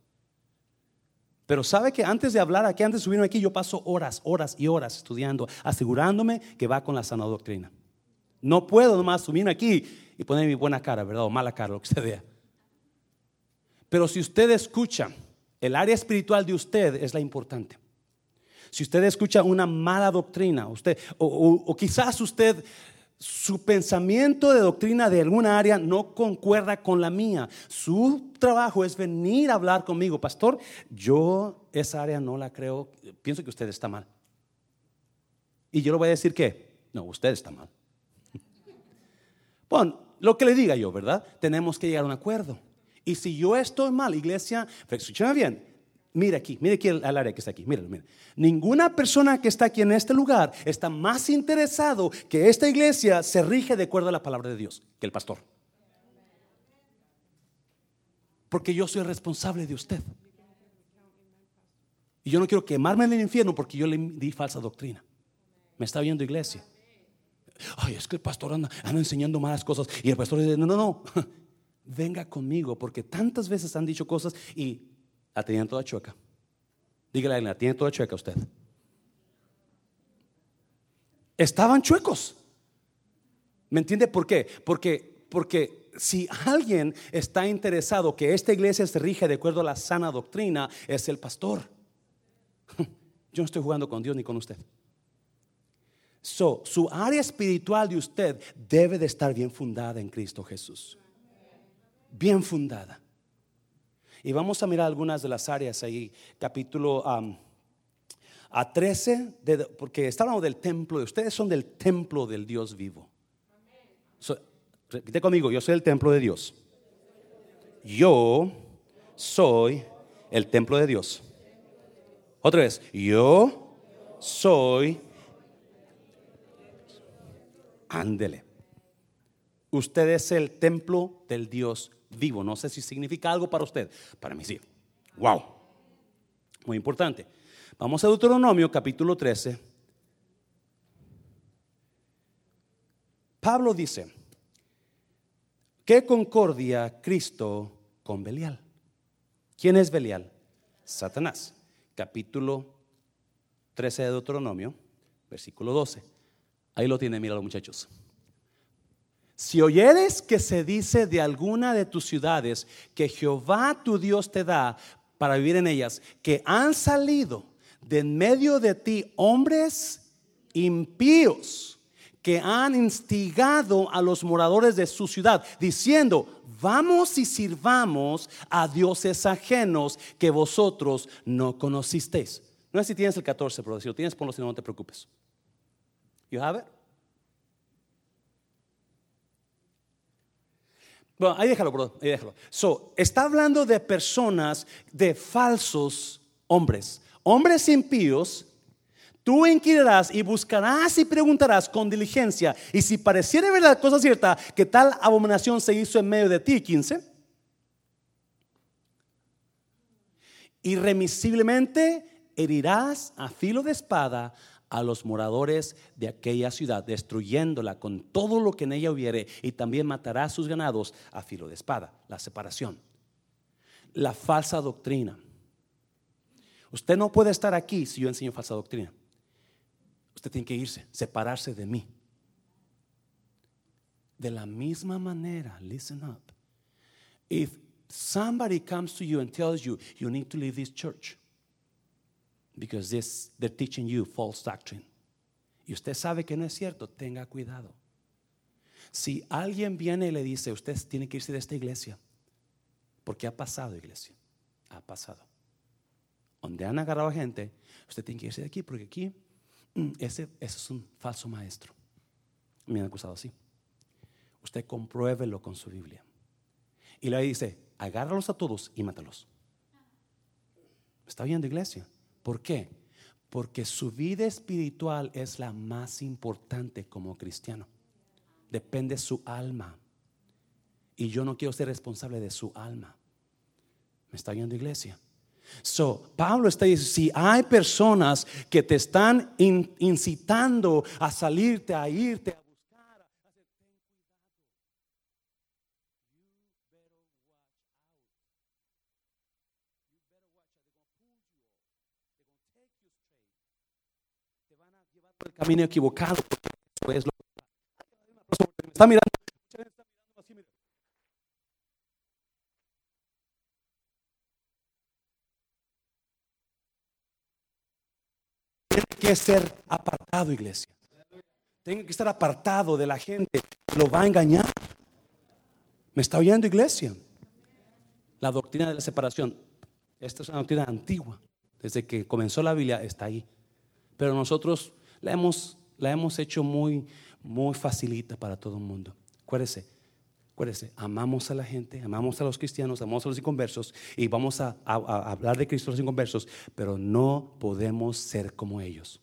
Pero sabe que antes de hablar aquí, antes de subirme aquí, yo paso horas, horas y horas estudiando, asegurándome que va con la sana doctrina. No puedo nomás subirme aquí y poner mi buena cara, ¿verdad? O mala cara, lo que usted vea. Pero si usted escucha, el área espiritual de usted es la importante. Si usted escucha una mala doctrina, usted, o, quizás usted, su pensamiento de doctrina de alguna área no concuerda con la mía. Su trabajo es venir a hablar conmigo, pastor. Yo esa área no la creo, pienso que usted está mal. Y yo le voy a decir que, no, usted está mal. Bueno, lo que le diga yo, ¿verdad? Tenemos que llegar a un acuerdo. Y si yo estoy mal, iglesia, escúchame bien, mira aquí, mira aquí el, área que está aquí, mira, mira. Ninguna persona que está aquí en este lugar está más interesado que esta iglesia se rige de acuerdo a la palabra de Dios que el pastor. Porque yo soy responsable de usted. Y yo no quiero quemarme en el infierno porque yo le di falsa doctrina. ¿Me está viendo iglesia? Ay, es que el pastor anda, enseñando malas cosas. Y el pastor dice, no, no, no, venga conmigo, porque tantas veces han dicho cosas y la tenían toda chueca. Dígale, la tiene toda chueca usted. Estaban chuecos. ¿Me entiende por qué? Porque, porque si alguien está interesado que esta iglesia se rige de acuerdo a la sana doctrina, es el pastor. Yo no estoy jugando con Dios ni con usted. So, su área espiritual de usted debe de estar bien fundada en Cristo Jesús. Bien fundada. Y vamos a mirar algunas de las áreas ahí. Capítulo a 13, de- porque está hablando del templo, ustedes son del templo del Dios vivo. So- repite conmigo, yo soy el templo de Dios. Yo soy el templo de Dios. Otra vez, yo soy... Ándele. Usted es el templo del Dios vivo. No sé si significa algo para usted. Para mí sí. Wow. Muy importante. Vamos a Deuteronomio capítulo 13. Pablo dice, ¿qué concordia Cristo con Belial? ¿Quién es Belial? Satanás. Capítulo 13 de Deuteronomio, versículo 12. Ahí lo tiene, míralo muchachos. Si oyeres que se dice de alguna de tus ciudades que Jehová tu Dios te da para vivir en ellas, que han salido de en medio de ti hombres impíos que han instigado a los moradores de su ciudad, diciendo, vamos y sirvamos a dioses ajenos que vosotros no conocisteis. No sé si tienes el 14, pero si lo tienes, ponlo si no, no te preocupes. You have it? Bueno, ahí déjalo, bro, ahí déjalo. So, está hablando de personas, de falsos hombres, hombres impíos. Tú inquirirás y buscarás y preguntarás con diligencia. Y si pareciera verdad, cosa cierta, que tal abominación se hizo en medio de ti, 15. Irremisiblemente herirás a filo de espada a los moradores de aquella ciudad, destruyéndola con todo lo que en ella hubiere, y también matarás sus ganados a filo de espada. La separación. La falsa doctrina. Usted no puede estar aquí si yo enseño falsa doctrina. Usted tiene que irse, separarse de mí. De la misma manera, listen up. If somebody comes to you and tells you you need to leave this church because this they're teaching you false doctrine. Y usted sabe que no es cierto, tenga cuidado. Si alguien viene y le dice, usted tiene que irse de esta iglesia, porque ha pasado, iglesia, ha pasado. Donde han agarrado gente, usted tiene que irse de aquí, porque aquí mm, ese, es un falso maestro. Me han acusado así. Usted compruébelo con su Biblia. Y le dice, agárralos a todos y mátalos. ¿Está viendo, iglesia? ¿Por qué? Porque su vida espiritual es la más importante como cristiano. Depende su alma. Y yo no quiero ser responsable de su alma. ¿Me está viendo, iglesia? So, Pablo está diciendo, si hay personas que te están in- incitando a salirte, a irte, buscar, a hacer, ten cuidado. You better watch out. You better watch out. They're gonna pull you off. They're gonna take you straight. Te van a llevar por el camino equivocado. es lo que me está mirando. Tiene que ser apartado, iglesia. Tiene que estar apartado de la gente lo va a engañar. ¿Me está oyendo, iglesia? La doctrina de la separación. Esta es una doctrina antigua. Desde que comenzó la Biblia está ahí. Pero nosotros la hemos, la hemos hecho muy, muy facilita para todo el mundo. Acuérdese, acuérdese, amamos a la gente, amamos a los cristianos, amamos a los inconversos y vamos a, hablar de Cristo a los inconversos, pero no podemos ser como ellos.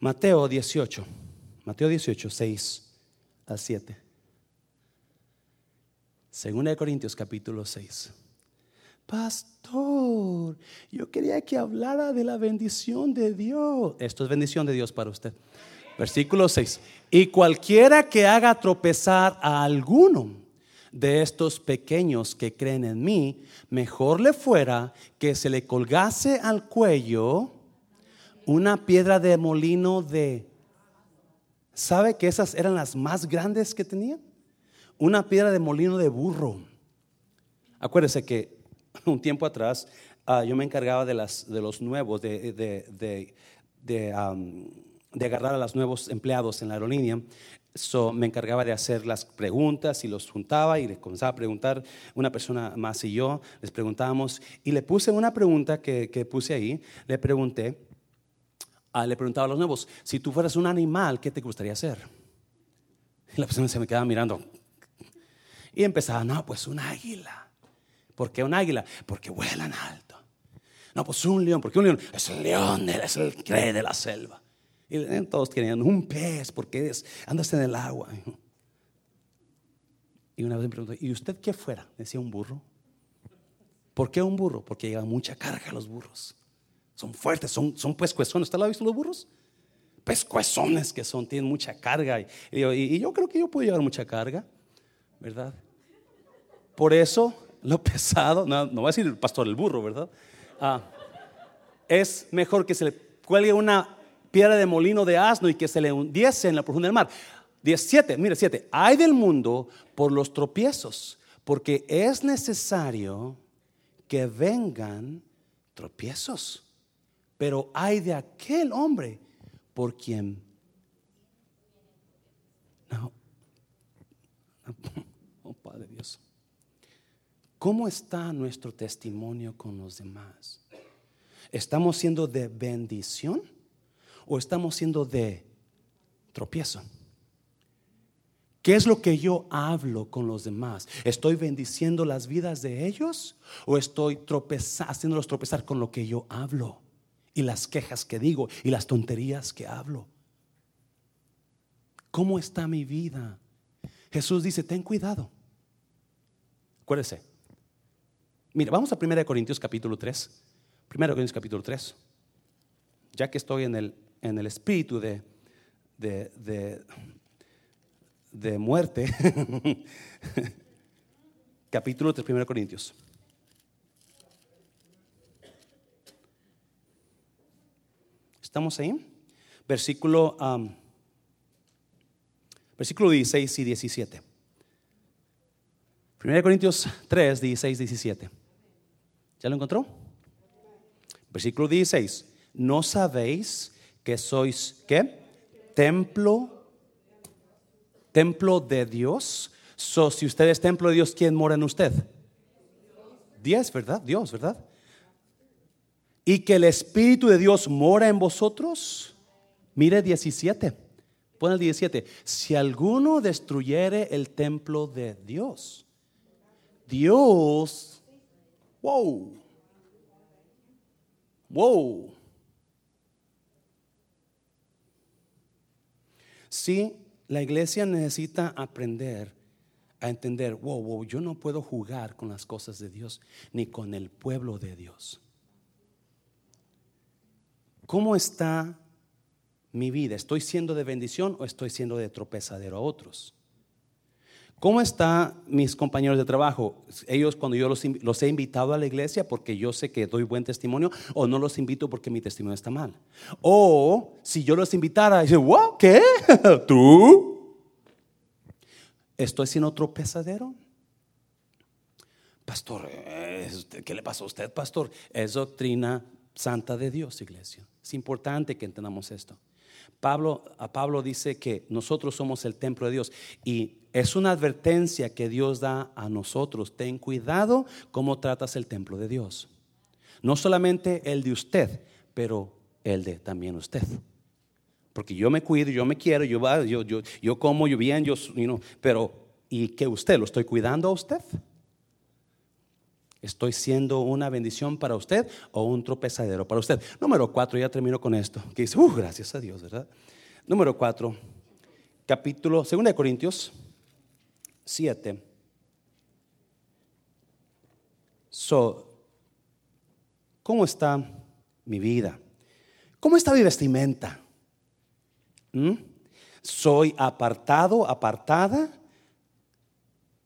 Mateo 18, Mateo 18, 6 al 7. Segunda de Corintios capítulo 6. Pastor, yo quería que hablara de la bendición de Dios. Esto es bendición de Dios para usted. Versículo 6. Y cualquiera que haga tropezar a alguno de estos pequeños que creen en mí, mejor le fuera que se le colgase al cuello una piedra de molino de... ¿Sabe que esas eran las más grandes que tenía? Una piedra de molino de burro. Acuérdese que un tiempo atrás ah, yo me encargaba de, los nuevos, de, de, de- de agarrar a los nuevos empleados en la aerolínea. So, me encargaba de hacer las preguntas y los juntaba y les comenzaba a preguntar una persona más y yo, les preguntábamos y le puse una pregunta que, que puse ahí, le pregunté, ah, le preguntaba a los nuevos, si tú fueras un animal, ¿qué te gustaría ser? Y la persona se me quedaba mirando y empezaba, no, pues un águila. ¿Por qué un águila? Porque vuelan alto. No, pues un león, porque un león es el león, es el rey de la selva. Y todos querían un pez, porque es, andas en el agua. Y una vez me preguntó, ¿y usted qué fuera? Decía un burro. ¿Por qué un burro? Porque lleva mucha carga los burros. Son fuertes, son, son pescuezones. ¿Usted lo ha visto los burros? Pescuezones que son, tienen mucha carga. Y, yo creo que yo puedo llevar mucha carga, ¿verdad? Por eso, lo pesado, no, no va a decir el pastor el burro, ¿verdad? Ah, es mejor que se le cuelgue una piedra de molino de asno y que se le hundiese en la profundidad del mar. 17, mire, 7. Hay del mundo por los tropiezos, porque es necesario que vengan tropiezos. Pero hay de aquel hombre por quien... No. Oh Padre Dios. ¿Cómo está nuestro testimonio con los demás? ¿Estamos siendo de bendición? o estamos siendo de tropiezo? ¿Qué es lo que yo hablo con los demás? ¿Estoy bendiciendo las vidas de ellos o estoy haciéndolos tropezar con lo que yo hablo y las quejas que digo y las tonterías que hablo? ¿Cómo está mi vida? Jesús dice, ten cuidado. Acuérdese. Mira, vamos a 1 Corintios capítulo 3. 1 Corintios capítulo 3. Ya que estoy en el en el espíritu de, de, de, muerte. Capítulo 3, 1 Corintios. ¿Estamos ahí? Versículo, versículo 16 y 17. 1 Corintios 3, 16, 17. ¿Ya lo encontró? Versículo 16. ¿No sabéis que sois, ¿qué? Templo, templo de Dios. So, si usted es templo de Dios, ¿quién mora en usted? Dios, ¿verdad? Dios, ¿verdad? Y que el Espíritu de Dios mora en vosotros. Mire 17. Pon el 17. Si alguno destruyere el templo de Dios, Dios, wow, wow, Sí, la iglesia necesita aprender a entender, wow, wow, yo no puedo jugar con las cosas de Dios ni con el pueblo de Dios. ¿Cómo está mi vida? ¿Estoy siendo de bendición o estoy siendo de tropezadero a otros? ¿Cómo están mis compañeros de trabajo? Ellos cuando yo los, los, he invitado a la iglesia porque yo sé que doy buen testimonio o no los invito porque mi testimonio está mal. O si yo los invitara, dicen, wow, ¿qué? ¿Tú? ¿Estoy siendo otro pesadero? Pastor, ¿qué le pasó a usted, pastor? Es doctrina santa de Dios, iglesia. Es importante que entendamos esto. Pablo, a Pablo dice que nosotros somos el templo de Dios y es una advertencia que Dios da a nosotros. Ten cuidado cómo tratas el templo de Dios. No solamente el de usted, pero el de también usted. Porque yo me cuido, yo me quiero, yo, yo, yo, yo como, yo bien, yo, pero ¿y qué usted? ¿Lo estoy cuidando a usted? ¿Estoy siendo una bendición para usted o un tropezadero para usted? Número cuatro, ya termino con esto. Que dice, uh, gracias a Dios, ¿verdad? Número cuatro, capítulo, 2 Corintios 7. So, ¿cómo está mi vida? ¿Cómo está mi vestimenta? ¿Mm? ¿Soy apartado, apartada?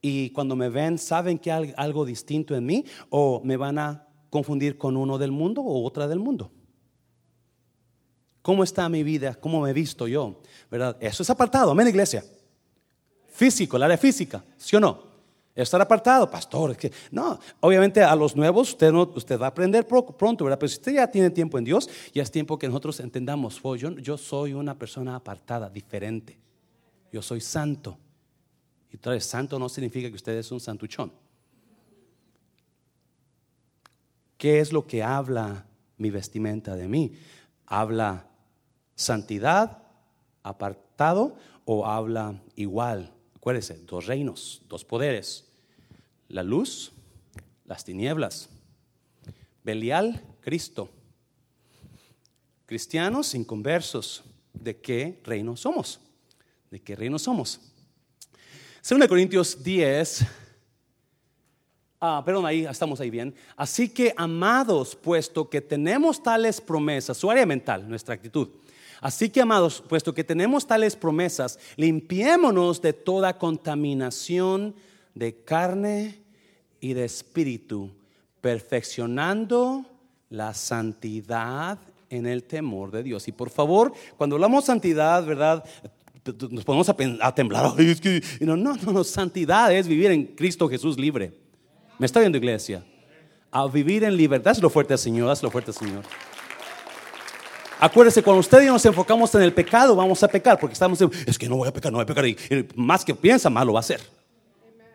Y cuando me ven, ¿saben que hay algo distinto en mí? ¿O me van a confundir con uno del mundo o otra del mundo? ¿Cómo está mi vida? ¿Cómo me he visto yo? ¿Verdad? Eso es apartado, amén, iglesia físico, el área física, ¿sí o no? Estar apartado, pastor. que, no, obviamente a los nuevos usted, va a aprender pronto, ¿verdad? Pero si usted ya tiene tiempo en Dios, ya es tiempo que nosotros entendamos, oh, yo soy una persona apartada, diferente. Yo soy santo. Y entonces, santo no significa que usted es un santuchón. ¿Qué es lo que habla mi vestimenta de mí? ¿Habla santidad, apartado o habla igual? Acuérdese, dos reinos, dos poderes. La luz, las tinieblas. Belial, Cristo. Cristianos inconversos. ¿De qué reino somos? ¿De qué reino somos? Según Corintios 10, ah, perdón, ahí estamos ahí bien. Así que, amados, puesto que tenemos tales promesas, su área mental, nuestra actitud, Así que, amados, puesto que tenemos tales promesas, limpiémonos de toda contaminación de carne y de espíritu, perfeccionando la santidad en el temor de Dios. Y por favor, cuando hablamos santidad, ¿verdad? Nos ponemos a, temblar. no, no, no, santidad es vivir en Cristo Jesús libre. ¿Me está viendo, iglesia? A vivir en libertad. Es lo fuerte, Señor. Es lo fuerte, Señor. Acuérdese, cuando usted y yo nos enfocamos en el pecado, vamos a pecar, porque estamos en, es que no voy a pecar, no voy a pecar, y, más que piensa, mal lo va a hacer.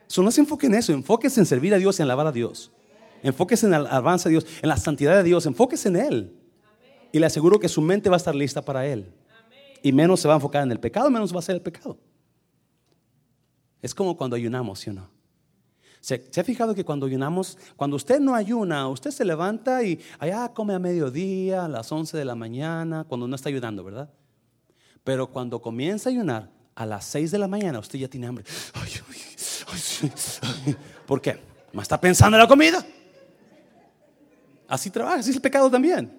Eso no se enfoque en eso, enfóquese en servir a Dios y en alabar a Dios. Enfóquese en el avance de Dios, en la santidad de Dios, enfóquese en Él. Y le aseguro que su mente va a estar lista para Él. Y menos se va a enfocar en el pecado, menos va a ser el pecado. Es como cuando ayunamos, ¿sí o no? ¿Se, ha fijado que cuando ayunamos, cuando usted no ayuna, usted se levanta y allá come a mediodía, a las 11 de la mañana, cuando no está ayudando, ¿verdad? Pero cuando comienza a ayunar, a las 6 de la mañana, usted ya tiene hambre. ¿Por qué? ¿Más está pensando en la comida? Así trabaja, así es el pecado también.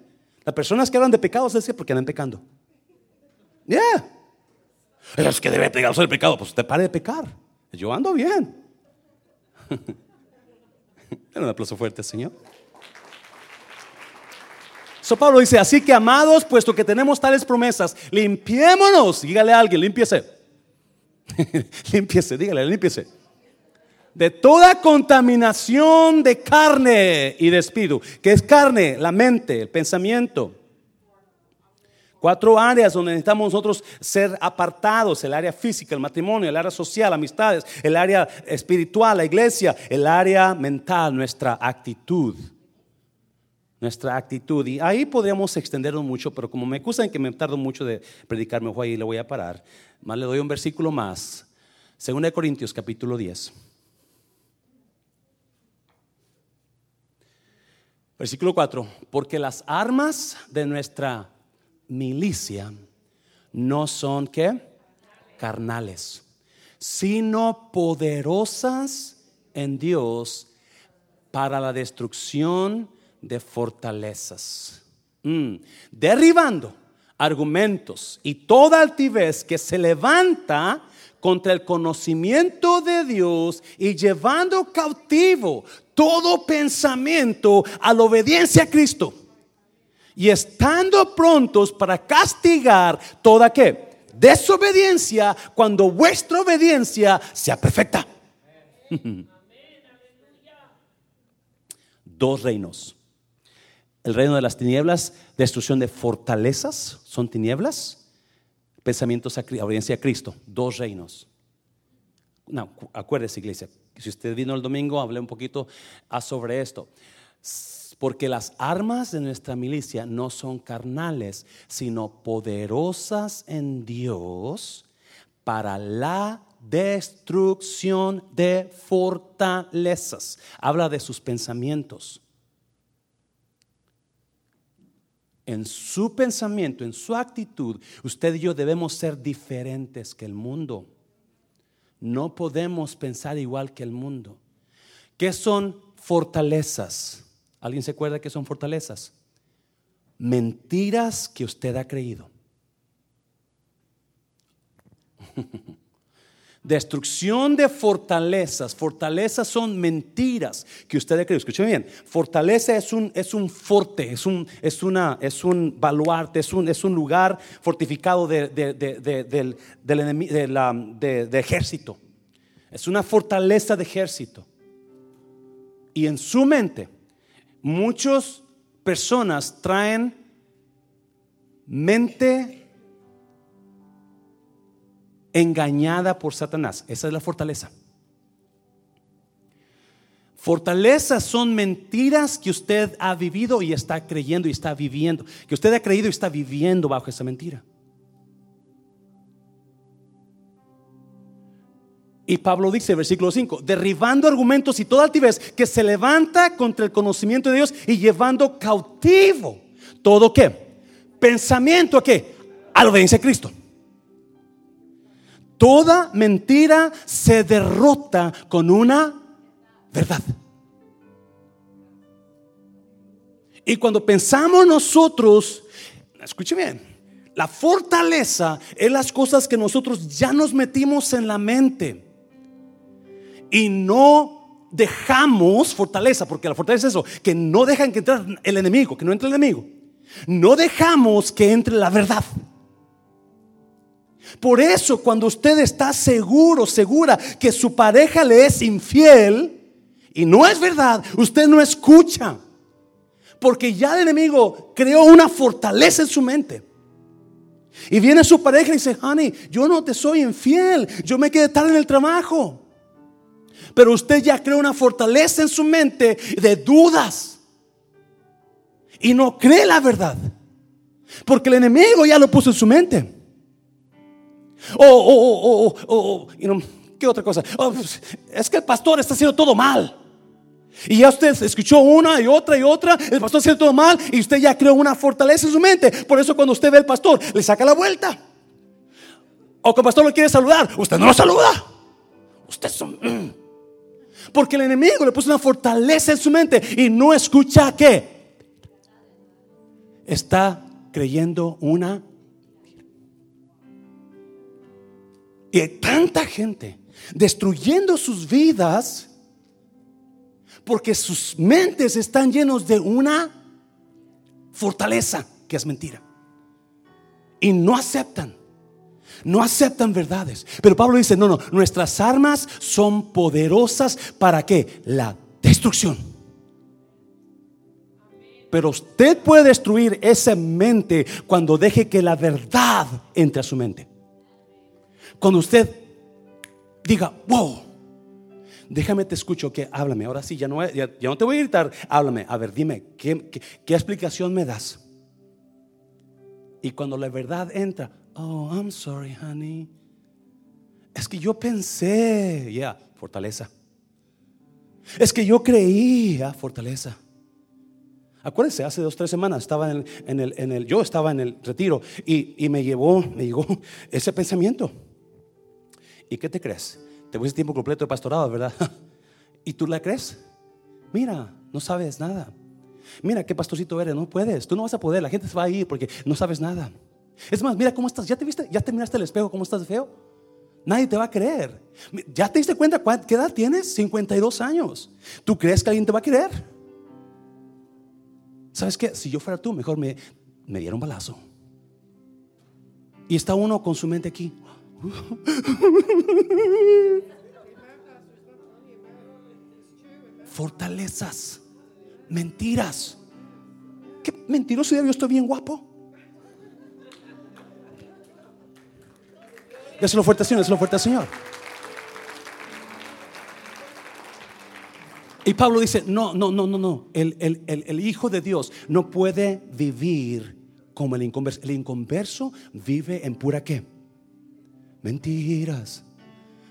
Las personas que hablan de pecados es porque andan pecando. Ya. Es que debe pegarse el pecado. Pues usted pare de pecar. Yo ando bien. un aplauso fuerte, Señor. So Pablo dice, así que amados, puesto que tenemos tales promesas, limpiémonos. Dígale a alguien, límpiese. límpiese, dígale, límpiese. De toda contaminación de carne y de espíritu. que es carne? La mente, el pensamiento. Cuatro áreas donde necesitamos nosotros ser apartados, el área física, el matrimonio, el área social, amistades, el área espiritual, la iglesia, el área mental, nuestra actitud. Nuestra actitud. Y ahí podríamos extenderlo mucho, pero como me acusan que me tardo mucho de predicar, mejor ahí le voy a parar. Más le doy un versículo más. Según de Corintios capítulo 10. Versículo 4. Porque las armas de nuestra milicia no son qué? Carnales, sino poderosas en Dios para la destrucción de fortalezas. Mm. Derribando argumentos y toda altivez que se levanta contra el conocimiento de Dios y llevando cautivo todo pensamiento a la obediencia a Cristo y estando prontos para castigar toda qué? Desobediencia cuando vuestra obediencia sea perfecta. Dos reinos. El reino de las tinieblas, destrucción de fortalezas, son tinieblas. Pensamientos a obediencia a Cristo, dos reinos. No, acuérdese, iglesia, si usted vino el domingo, hablé un poquito sobre esto porque las armas de nuestra milicia no son carnales, sino poderosas en Dios para la destrucción de fortalezas. Habla de sus pensamientos. En su pensamiento, en su actitud, usted y yo debemos ser diferentes que el mundo. No podemos pensar igual que el mundo. ¿Qué son fortalezas? ¿Alguien se acuerda que son fortalezas? Mentiras que usted ha creído. Destrucción de fortalezas. Fortalezas son mentiras que usted ha creído. Escuchen bien. Fortaleza es un, es un forte, es un, es, una, es un baluarte, es un, es un lugar fortificado de, de, de, de ejército. Es una fortaleza de ejército. Y en su mente, muchas personas traen mente engañada por Satanás. Esa es la fortaleza. Fortalezas son mentiras que usted ha vivido y está creyendo y está viviendo. Que usted ha creído y está viviendo bajo esa mentira. Y Pablo dice, versículo 5, derribando argumentos y toda altivez que se levanta contra el conocimiento de Dios y llevando cautivo todo qué? Pensamiento a qué? A la obediencia a Cristo. Toda mentira se derrota con una verdad. Y cuando pensamos nosotros, escuche bien, la fortaleza es las cosas que nosotros ya nos metimos en la mente y no dejamos fortaleza, porque la fortaleza es eso, que no dejan que entre el enemigo, que no entre el enemigo. No dejamos que entre la verdad. Por eso cuando usted está seguro, segura que su pareja le es infiel y no es verdad, usted no escucha. Porque ya el enemigo creó una fortaleza en su mente. Y viene su pareja y dice, honey, yo no te soy infiel, yo me quedé tarde en el trabajo. Pero usted ya creó una fortaleza en su mente de dudas. Y no cree la verdad. Porque el enemigo ya lo puso en su mente. O, o, o, o, ¿qué otra cosa? Oh, pues, es que el pastor está haciendo todo mal. Y ya usted escuchó una y otra y otra, el pastor haciendo todo mal y usted ya creó una fortaleza en su mente. Por eso cuando usted ve al pastor, le saca la vuelta. O que el pastor lo quiere saludar, usted no lo saluda. Usted son... Mm. Porque el enemigo le puso una fortaleza en su mente y no escucha que está creyendo una. Y hay tanta gente destruyendo sus vidas porque sus mentes están llenos de una fortaleza que es mentira. Y no aceptan no aceptan verdades. Pero Pablo dice, no, no, nuestras armas son poderosas para qué? La destrucción. Pero usted puede destruir esa mente cuando deje que la verdad entre a su mente. Cuando usted diga, wow, déjame te escucho, que háblame. Ahora sí, ya no, ya, no te voy a gritar, háblame. A ver, dime, ¿qué, qué explicación me das? Y cuando la verdad entra, Oh, I'm sorry, honey. Es que yo pensé, ya, fortaleza. Es que yo creía, fortaleza. Acuérdense, hace dos, tres semanas estaba en el, en el, yo estaba en el retiro y, y, me llevó, me llegó ese pensamiento. ¿Y qué te crees? Te pusiste tiempo completo de pastorado, ¿verdad? ¿Y tú la crees? Mira, no sabes nada. Mira qué pastorcito eres, no puedes, tú no vas a poder, la gente se va a ir porque no sabes nada. Es más, mira cómo estás. ¿Ya te viste? ¿Ya te miraste el espejo cómo estás feo? Nadie te va a creer. ¿Ya te diste cuenta qué edad tienes? 52 años. ¿Tú crees que alguien te va a creer? ¿Sabes qué? Si yo fuera tú, mejor me, me diera un balazo. Y está uno con su mente aquí. Fortalezas, mentiras. ¿Qué mentiroso yo estoy bien guapo? Déselo fuerte al Señor, déselo fuerte Señor. Y Pablo dice, no, no, no, no, no. El, el, Hijo de Dios no puede vivir como el inconverso. El inconverso vive en pura qué? Mentiras.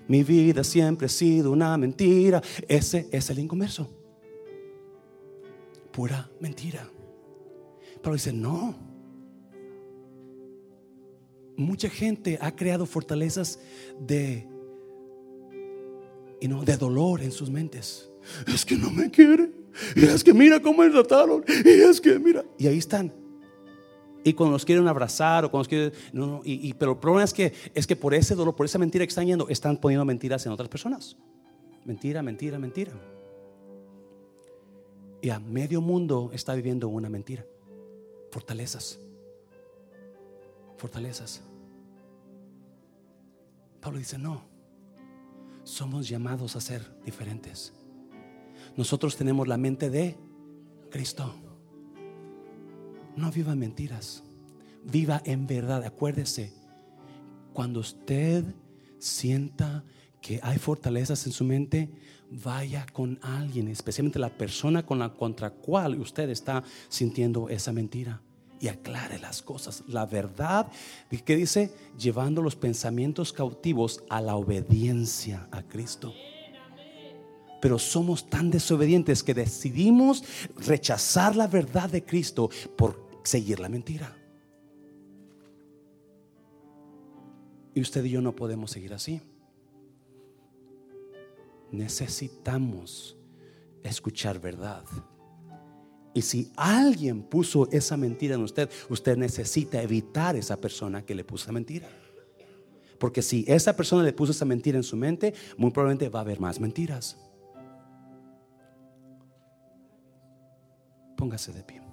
Mi vida siempre ha sido una mentira. Ese es el inconverso. Pura mentira. Pablo dice, no mucha gente ha creado fortalezas de, y no, de dolor en sus mentes. Es que no me quiere. Y es que mira cómo me trataron. Y es que mira. Y ahí están. Y cuando nos quieren abrazar o cuando nos quieren. No, no, y, pero el problema es que, es que por ese dolor, por esa mentira que están yendo, están poniendo mentiras en otras personas. Mentira, mentira, mentira. Y a medio mundo está viviendo una mentira. Fortalezas. Fortalezas. Pablo dice, no. somos llamados a ser diferentes. Nosotros tenemos la mente de Cristo. No viva en mentiras, viva en verdad. Acuérdese, cuando usted sienta que hay fortalezas en su mente, vaya con alguien, especialmente la persona con la contra cual usted está sintiendo esa mentira y aclare las cosas. La verdad, que dice? Llevando los pensamientos cautivos a la obediencia a Cristo. Pero somos tan desobedientes que decidimos rechazar la verdad de Cristo por seguir la mentira. Y usted y yo no podemos seguir así. Necesitamos escuchar verdad. Y si alguien puso esa mentira en usted, usted necesita evitar esa persona que le puso esa mentira. Porque si esa persona le puso esa mentira en su mente, muy probablemente va a haber más mentiras. Póngase de pie.